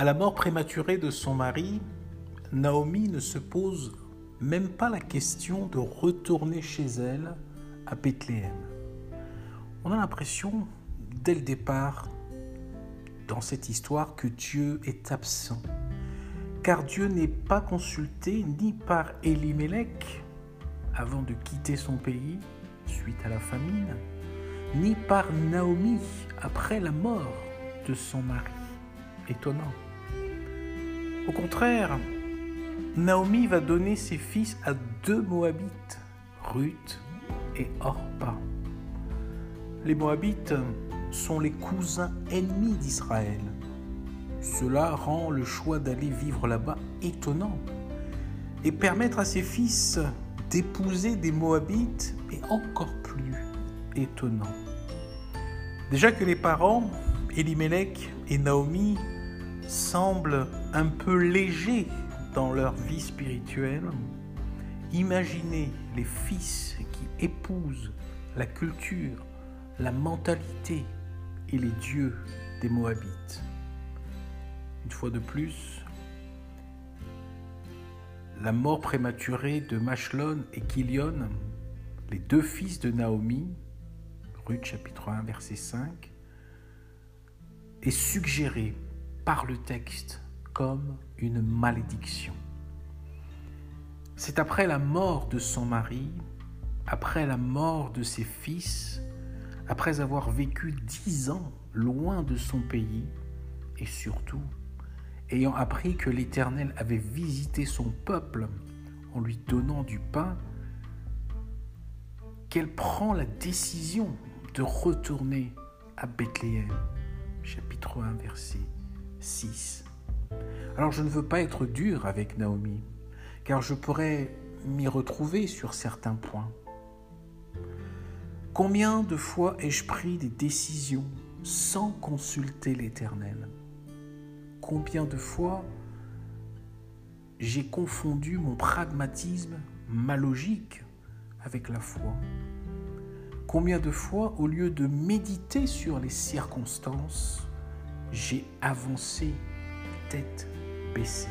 À la mort prématurée de son mari, Naomi ne se pose même pas la question de retourner chez elle à Bethléem. On a l'impression, dès le départ, dans cette histoire, que Dieu est absent. Car Dieu n'est pas consulté ni par Elimelech avant de quitter son pays suite à la famine, ni par Naomi après la mort de son mari. Étonnant. Au contraire, Naomi va donner ses fils à deux Moabites, Ruth et Orpa. Les Moabites sont les cousins ennemis d'Israël. Cela rend le choix d'aller vivre là-bas étonnant. Et permettre à ses fils d'épouser des Moabites est encore plus étonnant. Déjà que les parents, Elimelech et Naomi, semblent un peu légers dans leur vie spirituelle, imaginez les fils qui épousent la culture, la mentalité et les dieux des Moabites. Une fois de plus, la mort prématurée de Machlon et Kilion, les deux fils de Naomi, Ruth chapitre 1 verset 5, est suggérée par le texte comme une malédiction. C'est après la mort de son mari, après la mort de ses fils, après avoir vécu dix ans loin de son pays, et surtout ayant appris que l'Éternel avait visité son peuple en lui donnant du pain, qu'elle prend la décision de retourner à Bethléem. Chapitre 1, verset 6. Alors je ne veux pas être dur avec Naomi, car je pourrais m'y retrouver sur certains points. Combien de fois ai-je pris des décisions sans consulter l'Éternel? Combien de fois j'ai confondu mon pragmatisme, ma logique avec la foi? Combien de fois, au lieu de méditer sur les circonstances, j'ai avancé tête baissée